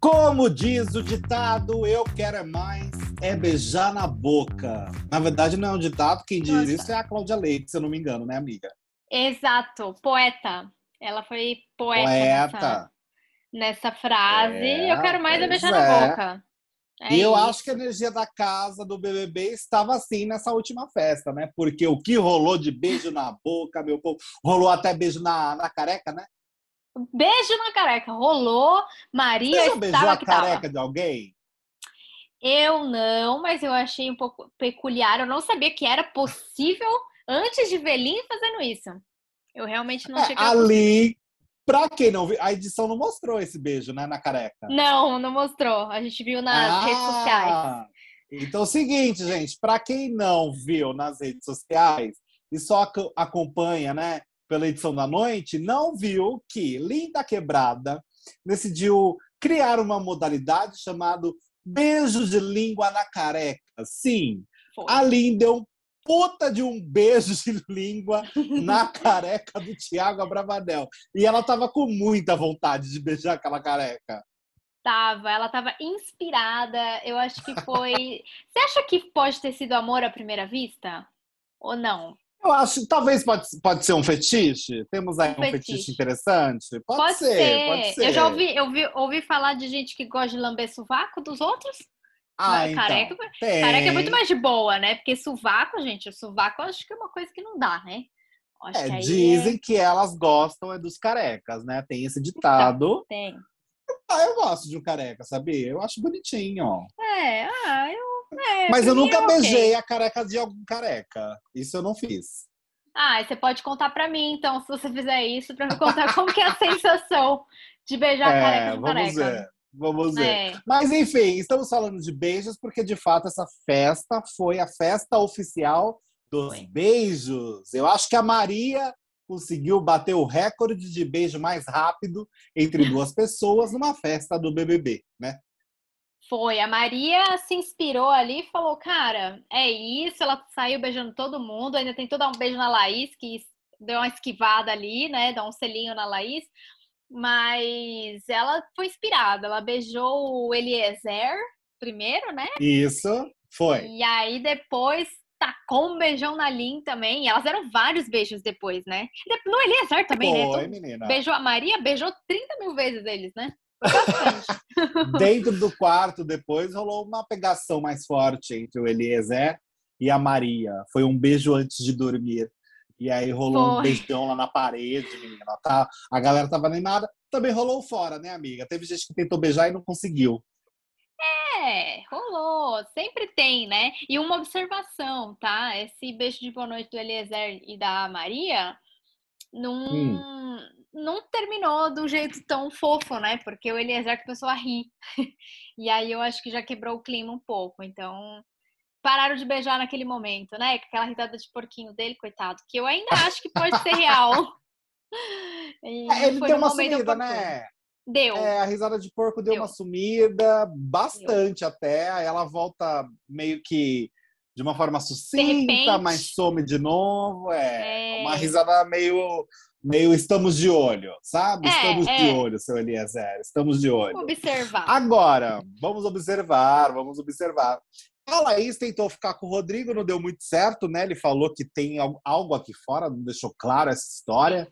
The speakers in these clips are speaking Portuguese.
Como diz o ditado, eu quero é mais, é beijar na boca. Na verdade, não é um ditado, quem diz Nossa. isso é a Cláudia Leite, se eu não me engano, né, amiga? Exato, poeta. Ela foi poeta, Nessa, Poeta. nessa frase. É, eu quero mais é beijar é. na boca. É e eu isso. acho que a energia da casa do BBB estava assim nessa última festa, né? Porque o que rolou de beijo na boca, meu povo, rolou até beijo na, na careca, né? Beijo na careca. Rolou. Maria Você já beijou estava a que tava. careca de alguém? Eu não, mas eu achei um pouco peculiar. Eu não sabia que era possível antes de Velim fazendo isso. Eu realmente não É, possível. ali, pra quem não viu, a edição não mostrou esse beijo, né, na careca. Não, não mostrou. A gente viu nas redes sociais. Ah, Então é o seguinte, gente, para quem não viu nas redes sociais e só ac- acompanha, né, pela edição da noite, não viu que Linda Quebrada decidiu criar uma modalidade chamada beijo de língua na careca. Sim, Foi. a Linda deu um puta de um beijo de língua na careca do Thiago Abravanel. E ela tava com muita vontade de beijar aquela careca. Tava, ela tava inspirada. Eu acho que foi. Você acha que pode ter sido amor à primeira vista? Ou não? Eu acho, talvez pode, pode ser um fetiche. Temos aí Um um, fetiche. fetiche. interessante. Pode, ser, pode ser. Eu já ouvi, eu vi, ouvi falar de gente que gosta de lamber sovaco dos outros. Ah, então, careca, tem. careca é muito mais de boa, né? Porque sovaco, gente, o sovaco eu acho que é uma coisa que não dá, né? É, que aí dizem que elas gostam é dos carecas, né? Tem esse ditado. é... tem. Ah, eu gosto de um careca, sabia? Eu acho bonitinho. ó. É, ah, eu. É, Mas eu nunca é beijei a careca de algum careca. Isso eu não fiz. Ah, você pode contar pra mim, então, se você fizer isso, pra me contar como que é a sensação de beijar a É, careca do vamos careca. ver. Vamos ver. É. Mas enfim, estamos falando de beijos porque de fato essa festa foi a festa oficial dos Foi. beijos. Eu acho que a Maria conseguiu bater o recorde de beijo mais rápido entre duas pessoas numa festa do BBB, né? Foi, a Maria se inspirou ali e falou, cara, é isso, ela saiu beijando todo mundo, ainda tentou dar um beijo na Laís, que deu uma esquivada ali, né, dá um selinho na Laís, mas ela foi inspirada, ela beijou o Eliezer primeiro, né, Isso. Foi. e aí depois tacou um beijão na Lin também, e elas deram vários beijos depois, né, no Eliezer também, né, Foi, Todo- menina. beijou a Maria, beijou 30 mil vezes eles, né. Dentro do quarto, depois, rolou uma pegação mais forte entre o Eliezer e a Maria. Foi um beijo antes de dormir. E aí rolou um Foi. beijão lá na parede, menina. Tá? A galera tava animada. Também rolou fora, né, amiga? Teve gente que tentou beijar e não conseguiu. É, rolou. Sempre tem, né? E uma observação, tá? Esse beijo de boa noite do Eliezer e da Maria não, Hum. não terminou do jeito tão fofo, né? Porque o Eliezer começou a rir. E aí eu acho que já quebrou o clima um pouco. Então, pararam de beijar naquele momento, né? Aquela risada de porquinho dele, coitado. Que eu ainda acho que pode ser real. É, ele deu uma sumida, né? Deu. É, a risada de porco deu, Deu. uma sumida, bastante até. Aí ela volta meio que de uma forma sucinta, mas some de novo. É, É. uma risada meio, meio estamos de olho, sabe? É, estamos de é. olho, seu Eliezer, estamos de olho. Observar. Agora, vamos observar, vamos observar. A Laís tentou ficar com o Rodrigo, não deu muito certo, né? Ele falou que tem al- algo aqui fora, não deixou claro essa história.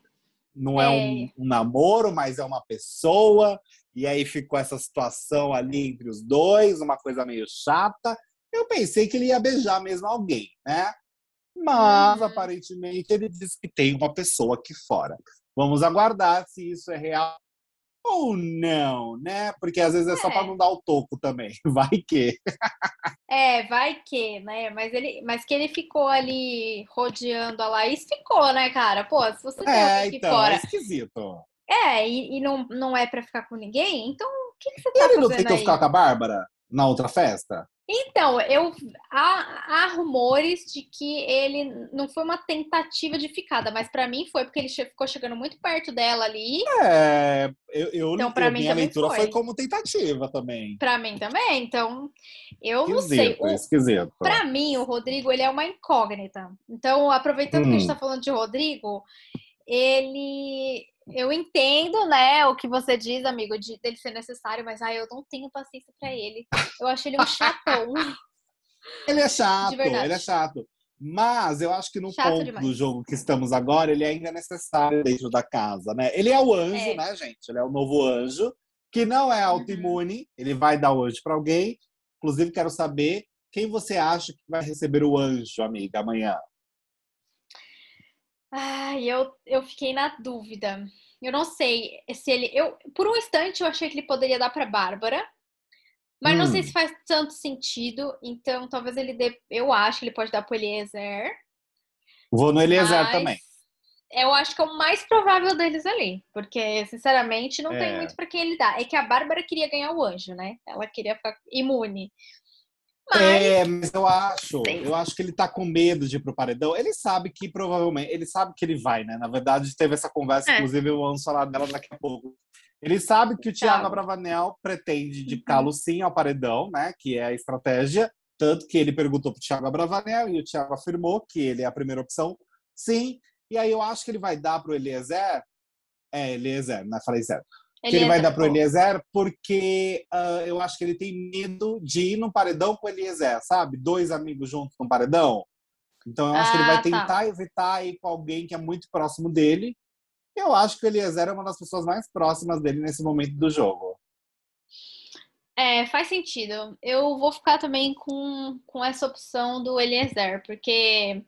Não é, É. Um, um namoro, mas é uma pessoa. E aí ficou essa situação ali entre os dois, uma coisa meio chata. Eu pensei que ele ia beijar mesmo alguém, né? Mas Uhum. aparentemente ele disse que tem uma pessoa aqui fora. Vamos aguardar se isso é real ou não, né? Porque às vezes é só É. para não dar o toco também. Vai que. É, vai que, né? Mas ele, mas que ele ficou ali rodeando a Laís, ficou, né, cara? Pô, se você tem É, aqui então, fora, é esquisito. é, e, e não, não é pra ficar com ninguém, então o que, que você tá ele não fazendo tentou aí? ficar com a Bárbara na outra festa? Então, eu há, há rumores de que ele não foi uma tentativa de ficada, mas pra mim foi porque ele ficou chegando muito perto dela ali. É, eu, eu, Então, eu- mim minha também leitura foi. foi como tentativa também. Pra mim também, então eu não sei. Esquisito, O- esquisito. Pra mim, o Rodrigo, ele é uma incógnita. Então, aproveitando que a gente Hum. tá falando de Rodrigo, ele eu entendo, né, o que você diz, amigo, de dele ser necessário, mas ai, eu não tenho paciência para ele. Eu acho ele um chatão. ele é chato, ele é chato. Mas eu acho que no Chato ponto demais. do jogo que estamos agora, ele ainda é necessário dentro da casa, né? Ele é o anjo, é. né, gente? Ele é o novo anjo, que não é autoimune, uhum. ele vai dar o anjo para alguém. Inclusive, quero saber quem você acha que vai receber o anjo, amiga, amanhã. Ai, eu, eu fiquei na dúvida. Eu não sei se ele. Eu, por um instante eu achei que ele poderia dar para Bárbara, mas hum. não sei hum. se faz tanto sentido. Então, talvez ele dê. Eu acho que ele pode dar pro Eliezer. Vou no Eliezer também. Eu acho que é o mais provável deles ali. Porque, sinceramente, não é. tem muito para quem ele dá. É que a Bárbara queria ganhar o anjo, né? Ela queria ficar imune. Mas... É, mas eu acho, eu acho que ele tá com medo de ir pro paredão. Ele sabe que provavelmente, ele sabe que ele vai, né? Na verdade, teve essa conversa, é. inclusive eu vamos falar dela daqui a pouco. Ele sabe que o Thiago Abravanel pretende indicá-lo uhum. sim ao paredão, né? Que é a estratégia. Tanto que ele perguntou pro Thiago Abravanel e o Thiago afirmou que ele é a primeira opção, sim. E aí eu acho que ele vai dar pro Eliezer. É, Eliezer, né? Falei certo que ele vai dar para o Eliezer, porque uh, eu acho que ele tem medo de ir no paredão com o Eliezer, sabe? Dois amigos juntos no paredão. Então eu acho ah, que ele vai ah, tá. tentar tá. evitar ir com alguém que é muito próximo dele. Eu acho que o Eliezer é uma das pessoas mais próximas dele nesse momento do jogo. É, faz sentido. Eu vou ficar também com, com essa opção do Eliezer, porque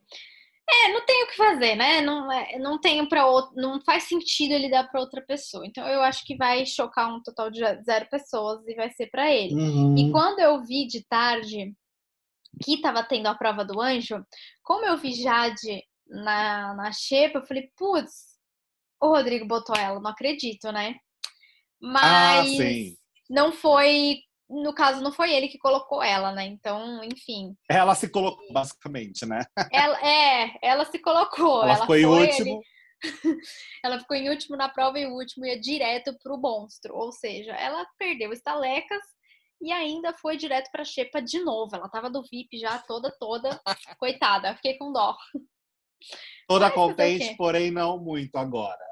é, não tem o que fazer, né? Não, é, não tenho para outro, não faz sentido ele dar para outra pessoa. Então eu acho que vai chocar um total de zero pessoas e vai ser para ele. Uhum. E quando eu vi de tarde que estava tendo a prova do anjo, como eu vi Jade na, na xepa, eu falei, putz, o Rodrigo botou ela, não acredito, né? Ah, Mas ah, não foi no caso, não foi ele que colocou ela, né? Então, enfim. Ela se colocou, basicamente, né? Ela, é, ela se colocou. Ela, ela ficou em último. ela ficou em último na prova e o último ia direto pro monstro. Ou seja, ela perdeu estalecas e ainda foi direto pra Xepa de novo. Ela tava do VIP já toda, toda. Coitada, fiquei com dó. Toda Mas, contente, porém não muito agora.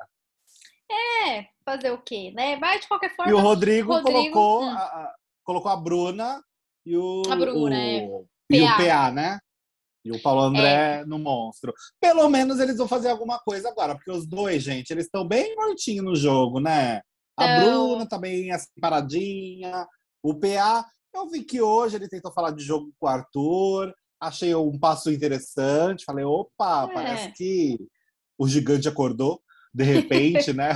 É, fazer o quê, né? Mas de qualquer forma. E o Rodrigo, Rodrigo colocou hum. a, colocou a Bruna e o, a Bruna, o, é. e PA. o PA, né? E o Paulo André é. no monstro. Pelo menos eles vão fazer alguma coisa agora, porque os dois, gente, eles estão bem mortinhos no jogo, né? A então... Bruna tá bem assim, paradinha. O PA, eu vi que hoje ele tentou falar de jogo com o Arthur. Achei um passo interessante. Falei, opa, é. parece que o gigante acordou de repente, né?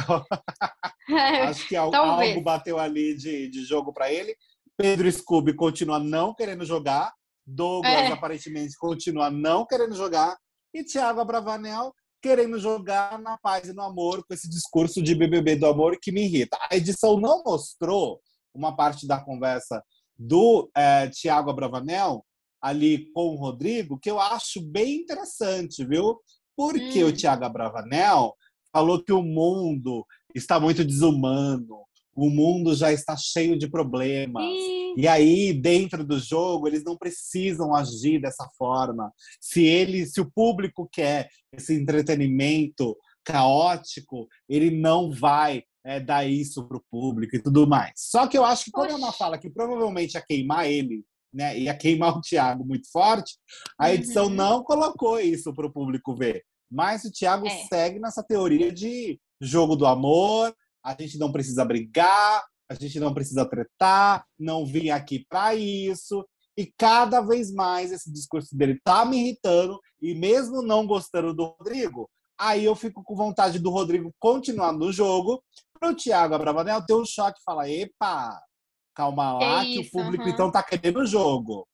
Acho que algo, algo bateu ali de, de jogo para ele. Pedro Scooby continua não querendo jogar. Douglas, é. aparentemente, continua não querendo jogar. E Thiago Abravanel querendo jogar na paz e no amor com esse discurso de BBB do amor que me irrita. A edição não mostrou uma parte da conversa do é, Thiago Abravanel ali com o Rodrigo que eu acho bem interessante, viu? Porque hum. o Thiago Abravanel falou que o mundo está muito desumano, o mundo já está cheio de problemas. E aí, dentro do jogo, eles não precisam agir dessa forma. Se ele, se o público quer esse entretenimento caótico, ele não vai é, dar isso para o público e tudo mais. Só que eu acho que quando é uma fala que provavelmente ia queimar ele, né, ia queimar o Thiago muito forte, a edição uhum. não colocou isso para o público ver. Mas o Thiago é. segue nessa teoria de jogo do amor, a gente não precisa brigar, a gente não precisa tretar, não vim aqui para isso. E cada vez mais esse discurso dele tá me irritando, e mesmo não gostando do Rodrigo, aí eu fico com vontade do Rodrigo continuar no jogo, para o Thiago Abravanel ter um choque e falar: epa, calma lá, que, isso, que o público uhum. então tá querendo o jogo.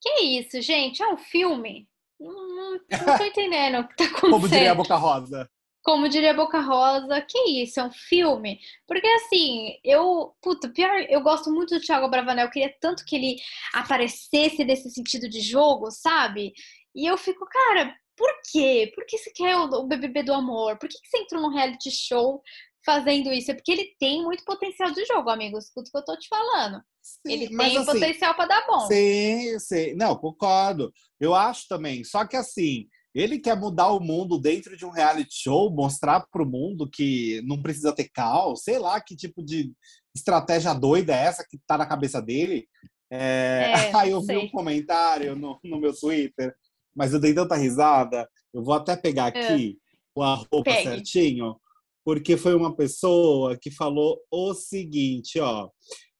Que isso, gente? É um filme? Não, não, não tô entendendo o que tá acontecendo. Como diria a Boca Rosa. Como diria Boca Rosa, que isso, é um filme? Porque assim, eu, puta, pior, eu gosto muito do Thiago Bravanel, eu queria tanto que ele aparecesse nesse sentido de jogo, sabe? E eu fico, cara, por quê? Por que você quer o, BBB do amor? Por que, que você entrou num reality show fazendo isso? É porque ele tem muito potencial de jogo, amigo. Escuta o que eu tô te falando. Sim, ele tem assim, potencial para dar bom. Sim, sim. Não, concordo. Eu acho também. Só que assim, Ele quer mudar o mundo dentro de um reality show, mostrar para o mundo que não precisa ter caos, sei lá que tipo de estratégia doida é essa que está na cabeça dele. É... É, Aí eu vi um comentário no, no meu Twitter, mas eu dei tanta risada. Eu vou até pegar é. aqui o arroba certinho, porque foi uma pessoa que falou o seguinte, ó.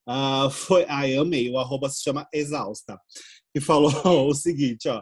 Uh, foi, ai, amei, o arroba se chama Exausta, que falou o seguinte, ó.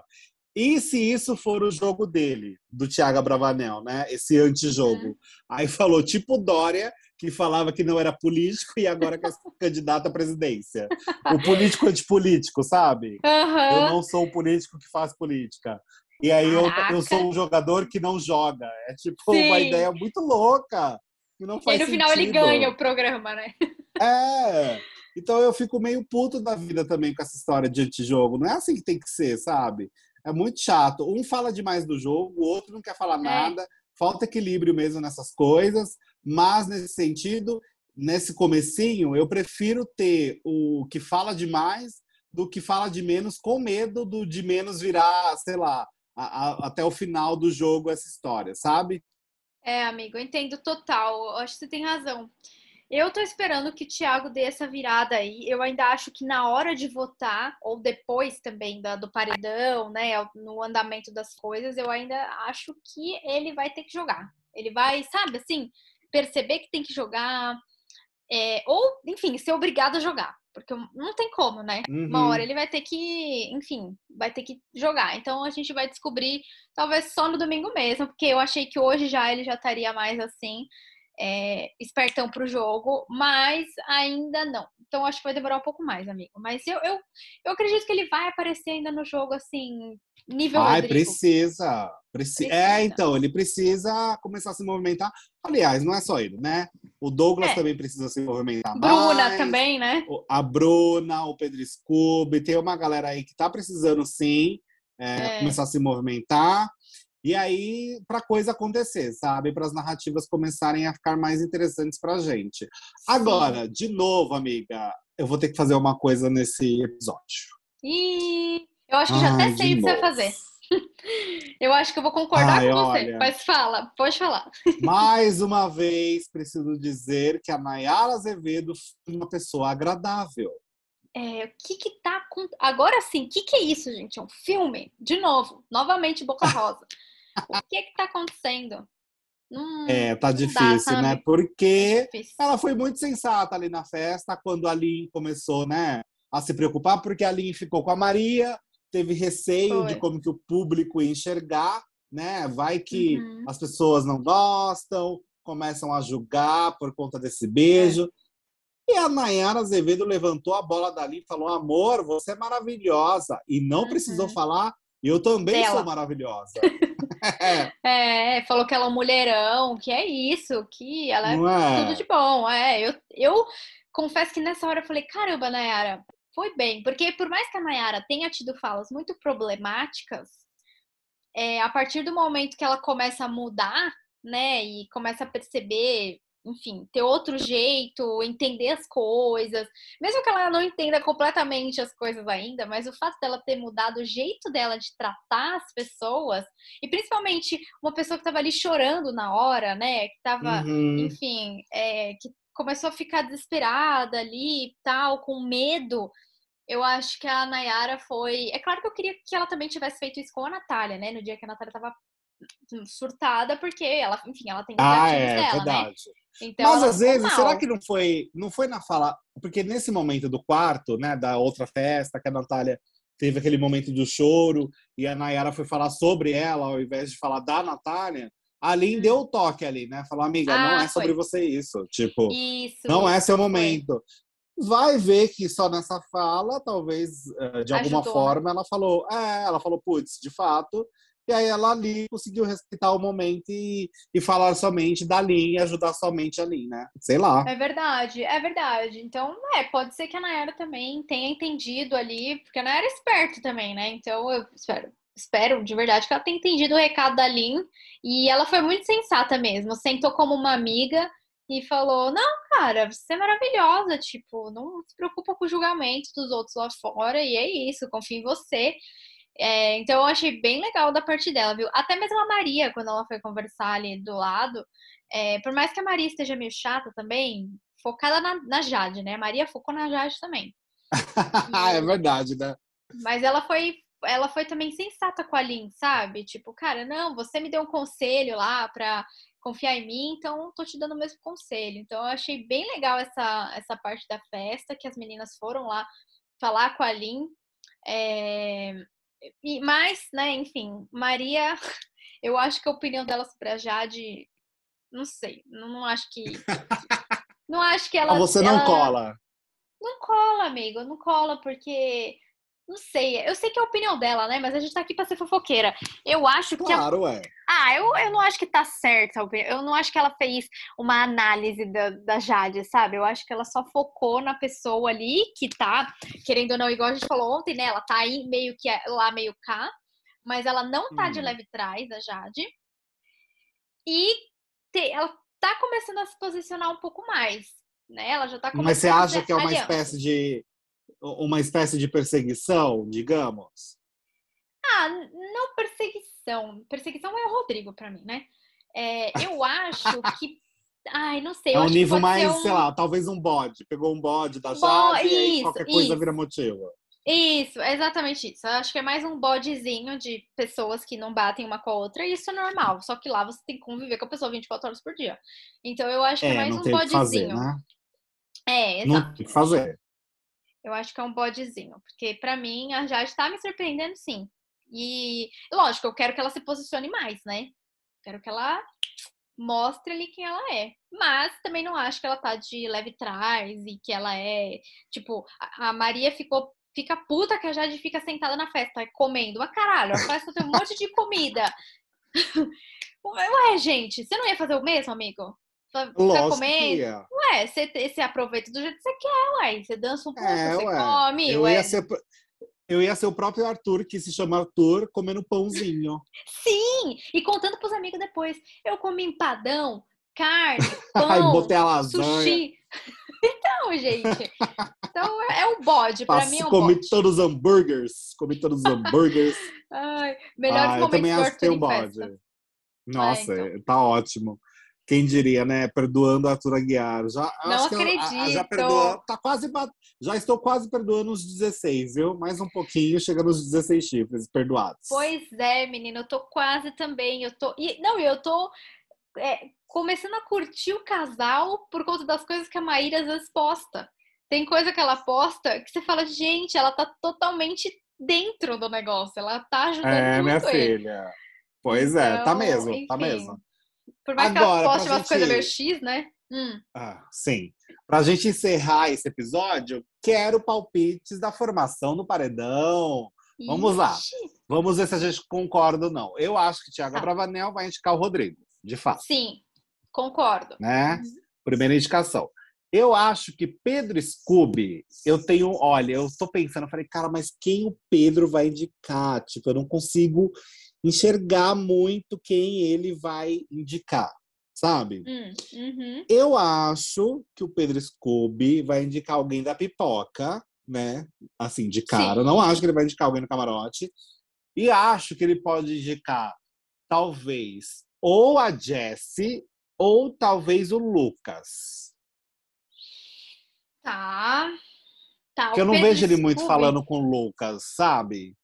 E se isso for o jogo dele, do Thiago Bravanel, né? Esse antijogo. Uhum. Aí falou, tipo Dória, que falava que não era político e agora quer ser candidato à presidência. O político antipolítico, sabe? Uhum. Eu não sou o político que faz política. E aí eu, eu, sou um jogador que não joga. É tipo Sim. uma ideia muito louca. Que não faz e no sentido. final ele ganha o programa, né? É. Então eu fico meio puto da vida também com essa história de antijogo. Não é assim que tem que ser, sabe? É muito chato. Um fala demais do jogo, o outro não quer falar é. nada. Falta equilíbrio mesmo nessas coisas. Mas nesse sentido, nesse comecinho, eu prefiro ter o que fala demais do que fala de menos, com medo do de menos virar, sei lá, a, a, até o final do jogo essa história, sabe? É, amigo, eu entendo total. Eu acho que você tem razão. Eu tô esperando que o Thiago dê essa virada aí. Eu ainda acho que na hora de votar, ou depois também da, do paredão, né, no andamento das coisas, eu ainda acho que ele vai ter que jogar. Ele vai, sabe, assim, perceber que tem que jogar, é, ou, enfim, ser obrigado a jogar. Porque não tem como, né? Uhum. Uma hora ele vai ter que, enfim, vai ter que jogar. Então a gente vai descobrir, talvez só no domingo mesmo, porque eu achei que hoje já ele já estaria mais assim, é, espertão pro jogo, mas ainda não. Então acho que vai demorar um pouco mais, amigo. Mas eu, eu, eu acredito que ele vai aparecer ainda no jogo, assim, nível Ai, Rodrigo. precisa. Preci... É, precisa. É, então, ele precisa começar a se movimentar. Aliás, não é só ele, né? O Douglas é. também precisa se movimentar Bruna mais. também, né? A Bruna, o Pedro Scooby, tem uma galera aí que tá precisando sim é, é. começar a se movimentar. E aí, para coisa acontecer, sabe? Para as narrativas começarem a ficar mais interessantes para gente. Agora, de novo, amiga, eu vou ter que fazer uma coisa nesse episódio. E eu acho que já Ai, até sei o que você vai fazer. Eu acho que eu vou concordar Ai, com você, olha, mas fala, pode falar. Mais uma vez, preciso dizer que a Nayara Azevedo foi uma pessoa agradável. É, o que que tá com... Agora sim, o que que é isso, gente? É um filme? De novo, novamente Boca Rosa. O que que tá acontecendo? É, tá difícil, dá, né? Porque é ela foi muito sensata ali na festa, quando a Lin começou, né, a se preocupar, porque a Lin ficou com a Maria, teve receio Foi. de como que o público ia enxergar, né? Vai que uhum. as pessoas não gostam, começam a julgar por conta desse beijo. É. E a Nayara Azevedo levantou a bola dali e falou: amor, você é maravilhosa. E não uhum. precisou falar, eu também Dela. sou maravilhosa. é, falou que ela é um mulherão, que é isso, que ela é, é, tudo de bom. É, eu, eu confesso que nessa hora eu falei: caramba, Nayara, foi bem, porque por mais que a Nayara tenha tido falas muito problemáticas, é, a partir do momento que ela começa a mudar, né, e começa a perceber, enfim, ter outro jeito, entender as coisas, mesmo que ela não entenda completamente as coisas ainda, mas o fato dela ter mudado o jeito dela de tratar as pessoas, e principalmente uma pessoa que estava ali chorando na hora, né, que estava, uhum. enfim, é, que começou a ficar desesperada ali e tal, com medo eu acho que a Nayara foi. É claro que eu queria que ela também tivesse feito isso com a Natália, né? No dia que a Natália tava surtada, porque ela, enfim, ela tem ah, é, dela, né? verdade. né? Então, Mas às vezes, mal. será que não foi, não foi na fala. Porque nesse momento do quarto, né, da outra festa, que a Natália teve aquele momento do choro e a Nayara foi falar sobre ela ao invés de falar da Natália. A Lin hum. deu o toque ali, né? Falou, amiga, ah, não é sobre foi. você isso. Tipo, isso, não é seu momento. Foi vai ver que só nessa fala, talvez eh, de alguma Ajudou, né? forma, ela falou, é, ela falou, putz, de fato. E aí ela ali conseguiu respeitar o momento e, e falar somente da Lin e ajudar somente a Lin, né? Sei lá. É verdade, é verdade. Então, é, pode ser que a Nayara também tenha entendido ali, porque a Nayara é esperta também, né? Então, eu espero, espero de verdade que ela tenha entendido o recado da Lin. E ela foi muito sensata mesmo, sentou como uma amiga e falou: Não, cara, você é maravilhosa, tipo, não se preocupa com o julgamento dos outros lá fora, e é isso, confio em você. É, então eu achei bem legal da parte dela, viu? Até mesmo a Maria, quando ela foi conversar ali do lado, é, por mais que a Maria esteja meio chata também, focada na, na Jade, né? A Maria focou na Jade também. é verdade, né? Mas ela foi, ela foi também sensata com a Lin, sabe? Tipo, cara, não, você me deu um conselho lá pra confiar em mim, então tô te dando o mesmo conselho. Então eu achei bem legal essa, essa parte da festa, que as meninas foram lá falar com a Lin. É... E, mas, né, enfim, Maria, eu acho que a opinião dela sobre a Jade, não sei, não, não acho que. Não acho que ela. Ah, você não ela... cola. Não cola, amigo, não cola, porque. Não sei, eu sei que é a opinião dela, né? Mas a gente tá aqui pra ser fofoqueira. Eu acho que. Claro, a... é. Ah, eu, eu não acho que tá certa a opinião. Eu não acho que ela fez uma análise da, da Jade, sabe? Eu acho que ela só focou na pessoa ali que tá, querendo ou não, igual a gente falou ontem, né? Ela tá aí meio que lá, meio cá. Mas ela não tá hum. de leve trás, a Jade. E te, ela tá começando a se posicionar um pouco mais, né? Ela já tá começando Mas você acha que é uma espécie de uma espécie de perseguição, digamos? Ah, não perseguição. Perseguição é o Rodrigo para mim, né? É, eu acho que Ai, não sei. É um nível mais, um... sei lá, talvez um bode. Pegou um bode da Jade e qualquer coisa isso. vira motivo. Isso, é exatamente isso. Eu acho que é mais um bodezinho de pessoas que não batem uma com a outra, e isso é normal. Só que lá você tem que conviver com a pessoa 24 horas por dia. Então eu acho que é, é mais um bodezinho. Fazer, né? É, exato. Não tem que fazer. Eu acho que é um bodezinho, porque para mim a Jade tá me surpreendendo sim. E lógico, eu quero que ela se posicione mais, né? Quero que ela mostre ali quem ela é. Mas também não acho que ela tá de leve trás e que ela é, tipo, a Maria ficou fica puta que a Jade fica sentada na festa comendo. Mas caralho, a festa tem um monte de comida. Ué, gente, você não ia fazer o mesmo, amigo? Ficar Lógico comendo? Ué, você, você aproveita do jeito que você quer, ué. Você dança um pouco, é, você ué. come, eu ué. Ia ser, eu ia ser o próprio Arthur, que se chama Arthur, comendo pãozinho. Sim! E contando pros amigos depois. Eu comi empadão, carne, pão, botei a lasanha. sushi. Então, gente. Então é o bode, pra mim é um comi bode. todos os hambúrgueres. Comi todos os hambúrgueres. Ai, melhores ah, momentos eu também acho que tem um bode. Festa. Nossa, então. tá ótimo. Quem diria, né? Perdoando a Arthur Aguiar. Já, Não acredito. Eu, já perdoou, tá quase, já estou quase perdoando os 16, viu? Mais um pouquinho, chegando nos 16 chifres perdoados. Pois é, menina, eu tô quase também. Eu tô. E, não, eu tô é, começando a curtir o casal por conta das coisas que a Maíra às vezes posta. Tem coisa que ela posta que você fala, gente, ela tá totalmente dentro do negócio, ela tá ajudando é, muito minha ele. filha. Pois então, é, tá então, mesmo, tá enfim, tá mesmo. Por mais Agora, que ela poste umas gente... coisas meio X, né? Hum. Ah, sim. Pra gente encerrar esse episódio, quero palpites da formação do paredão. Vamos Ixi. lá. Vamos ver se a gente concorda ou não. Eu acho que Thiago tá. Bravanel vai indicar o Rodrigo, de fato. Sim, concordo. Né? Uhum. Primeira indicação. Eu acho que Pedro Scooby, eu tenho, olha, eu tô pensando, eu falei, cara, mas quem o Pedro vai indicar? Tipo, eu não consigo enxergar muito quem ele vai indicar, sabe? Hum, uhum. Eu acho que o Pedro Scooby vai indicar alguém da pipoca, né? Assim, de cara. Sim. Não acho que ele vai indicar alguém no camarote. E acho que ele pode indicar, talvez, ou a Jessie, ou talvez o Lucas. Tá. Tá. Porque eu não Pedro vejo ele muito falando com o Lucas, sabe?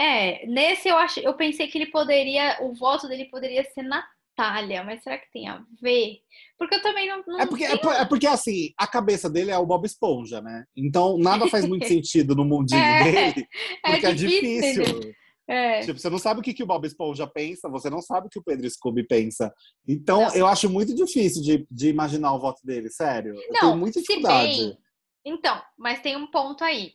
É, nesse eu acho, eu pensei que ele poderia, o voto dele poderia ser Natália, mas será que tem a ver? Porque eu também não. não é, porque, tenho... é, porque assim, a cabeça dele é o Bob Esponja, né? Então nada faz muito sentido no mundinho é, dele, é porque é difícil. É difícil. É. Tipo, você não sabe o que, que o Bob Esponja pensa, você não sabe o que o Pedro Scooby pensa. Então, não. eu acho muito difícil de, de imaginar o voto dele, sério. Eu não, tenho muita dificuldade. Bem... Então, mas tem um ponto aí.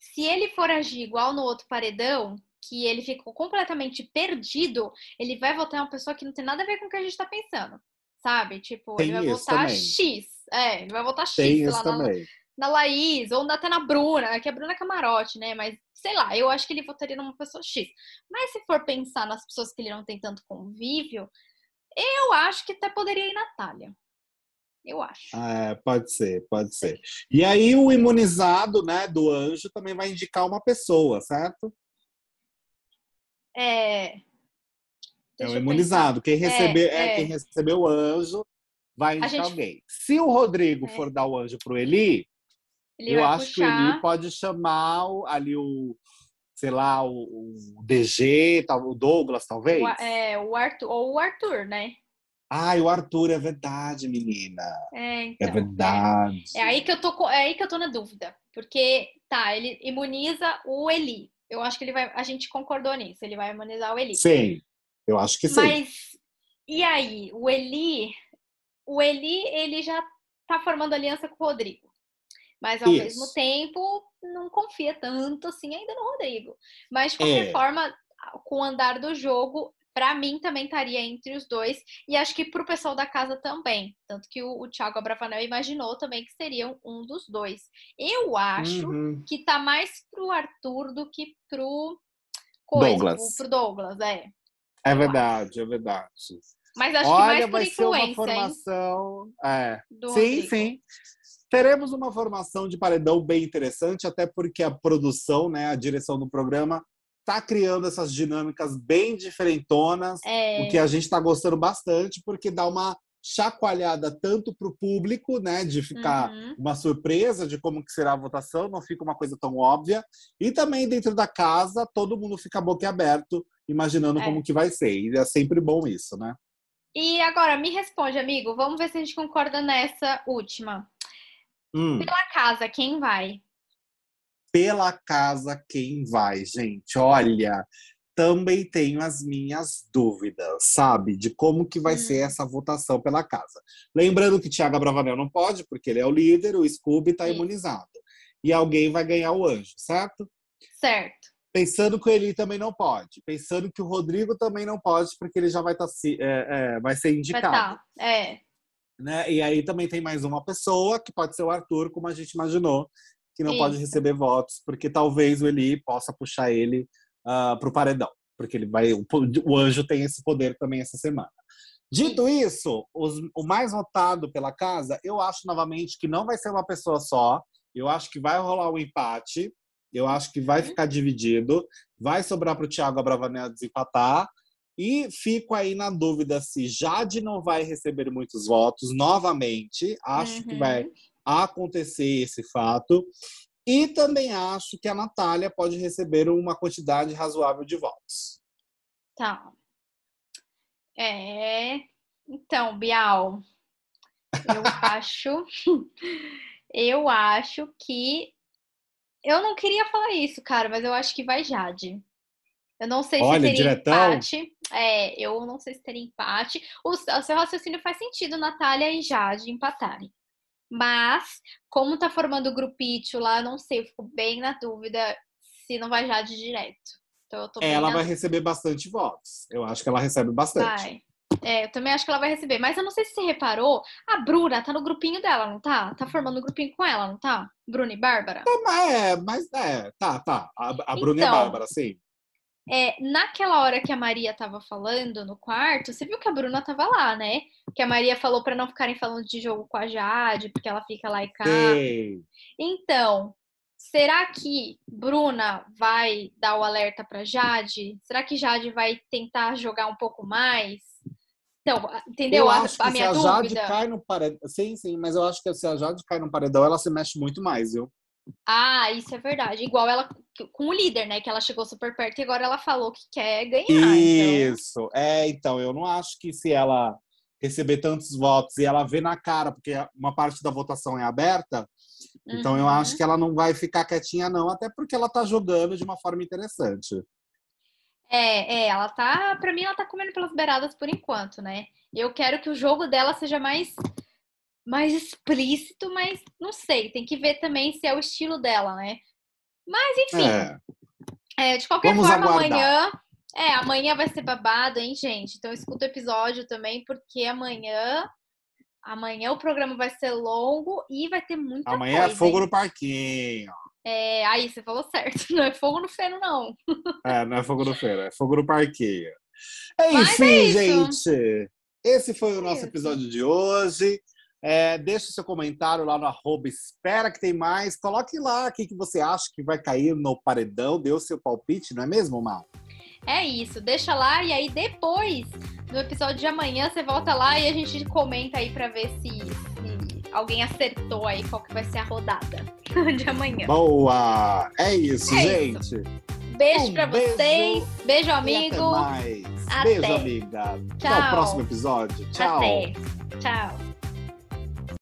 Se ele for agir igual no outro paredão, que ele ficou completamente perdido, ele vai votar em uma pessoa que não tem nada a ver com o que a gente tá pensando. Sabe? Tipo, tem ele vai votar também. X. É, ele vai votar X tem lá na, na Laís, ou até na Bruna, que é a Bruna Camarote, né? Mas, sei lá, eu acho que ele votaria numa pessoa X. Mas se for pensar nas pessoas que ele não tem tanto convívio, eu acho que até poderia ir Natália. Eu acho. É, pode ser, pode ser. E aí o imunizado, né, do anjo também vai indicar uma pessoa, certo? É. É Deixa o eu imunizado. Quem receber, é, é. quem recebeu o anjo vai indicar gente- alguém. Se o Rodrigo É. for dar o anjo pro Eli, Ele eu acho que o puxar. Eli pode chamar o- ali o, sei lá, o, o DG, o Douglas, talvez. O, é, o Arthur, ou o Arthur, né? Ai, o Arthur, é verdade, menina. É, então, É verdade. É, é aí que eu tô, é aí que eu tô na dúvida. Porque, tá, ele imuniza o Eli. Eu acho que ele vai. A gente concordou nisso. Ele vai imunizar o Eli. Sim, eu acho que sim. Mas e aí, o Eli, o Eli, ele já tá formando aliança com o Rodrigo. Mas ao Isso. mesmo tempo, não confia tanto assim ainda no Rodrigo. Mas de qualquer É. forma, com o andar do jogo, pra mim também estaria entre os dois e acho que pro pessoal da casa também. Tanto que o, o Thiago Abravanel imaginou também que seriam um dos dois. Eu acho Uhum. que tá mais pro Arthur do que pro coisa, Douglas. pro Douglas, é. É eu verdade, é verdade. Mas acho Olha, que mais por vai ser uma formação. É. Sim, Rodrigo. sim. Teremos uma formação de paredão bem interessante, até porque a produção, né, a direção do programa, tá criando essas dinâmicas bem diferentonas, É, o que a gente está gostando bastante, porque dá uma chacoalhada tanto para o público, né, de ficar uhum. uma surpresa de como que será a votação, não fica uma coisa tão óbvia, e também dentro da casa todo mundo fica boquiaberto, imaginando É. como que vai ser, e é sempre bom isso, né? E agora, me responde, amigo. Vamos ver se a gente concorda nessa última. Hum. Pela casa, quem vai? Pela casa quem vai, gente. Olha, também tenho as minhas dúvidas, sabe, de como que vai Hum. ser essa votação pela casa. Lembrando que Thiago Bravanel não pode, porque ele é o líder, o Scooby está imunizado. E alguém vai ganhar o anjo, certo? Certo. Pensando que o Eli também não pode. Pensando que o Rodrigo também não pode, porque ele já vai, tá, se- é, é, vai ser Vai indicado. tá. É. Né? E aí também tem mais uma pessoa, que pode ser o Arthur, como a gente imaginou, que não pode Isso. receber votos, porque talvez o Eli possa puxar ele para o paredão, porque ele vai, o, o anjo tem esse poder também essa semana. Dito isso, os- o mais votado pela casa, eu acho novamente que não vai ser uma pessoa só, eu acho que vai rolar um empate, eu acho que vai Uhum. ficar dividido, vai sobrar para o Thiago Abravanel desempatar, e fico aí na dúvida se Jade não vai receber muitos votos novamente. Acho que Uhum. vai acontecer esse fato. E também acho que a Natália pode receber uma quantidade razoável de votos. Tá. É. Então, Bial, eu acho. Eu acho que. Eu não queria falar isso, cara, mas eu acho que vai Jade. Eu não sei Olha, se teria diretão. empate. É, eu não sei se teria empate. O, o seu raciocínio faz sentido, Natália e Jade empatarem. Mas, como tá formando o grupito lá, não sei, eu fico bem na dúvida se não vai Jade direto. Então eu tô bem Ela na vai receber bastante votos. Eu acho que ela recebe bastante. Vai. É, eu também acho que ela vai receber. Mas eu não sei se você reparou, a Bruna tá no grupinho dela, não tá? Tá formando um grupinho com ela, não tá? Bruna e Bárbara? É, mas é, tá, tá. A, a Bruna e a Então. Bárbara, sim. É, naquela hora que a Maria tava falando no quarto, você viu que a Bruna tava lá, né? Que a Maria falou pra não ficarem falando de jogo com a Jade, porque ela fica lá e cá. Então, será que Bruna vai dar o alerta pra Jade? Será que Jade vai tentar jogar um pouco mais? Então, entendeu Eu a, acho que a se minha a Jade dúvida? cai no paredão. Sim, sim, mas eu acho que se a Jade cai no paredão, ela se mexe muito mais, viu? Ah, isso é verdade. Igual ela com o líder, né? Que ela chegou super perto e agora ela falou que quer ganhar. Então, Isso. É, então, eu não acho que se ela receber tantos votos e ela vê na cara, porque uma parte da votação é aberta, então eu Uhum. acho que ela não vai ficar quietinha, não, até porque ela tá jogando de uma forma interessante. É, é, ela tá. Pra mim, ela tá comendo pelas beiradas por enquanto, né? Eu quero que o jogo dela seja mais, mais explícito, mas não sei. Tem que ver também se é o estilo dela, né? Mas, enfim. É. É, de qualquer Vamos forma, aguardar. amanhã. É, amanhã vai ser babado, hein, gente? Então escuta o episódio também, porque amanhã. Amanhã o programa vai ser longo e vai ter muita Amanhã coisa. é fogo hein? no parquinho. É, aí você falou certo, não é fogo no feno, não. É, não é fogo no feira, é fogo no parquinho. É, Enfim, é gente. Esse foi o nosso episódio de hoje. É, deixe seu comentário lá no arroba espera que tem mais. Coloque lá o que, que você acha que vai cair no paredão. O seu palpite, não é mesmo, Mal? É isso, deixa lá e aí depois, no episódio de amanhã, você volta lá e a gente comenta aí pra ver se, se alguém acertou aí qual que vai ser a rodada de amanhã. Boa! É isso, É gente. isso. Beijo Um pra beijo vocês, beijo amigo, até mais. Até. Beijo, amiga. Até Tchau. o próximo episódio. Tchau. até, tchau.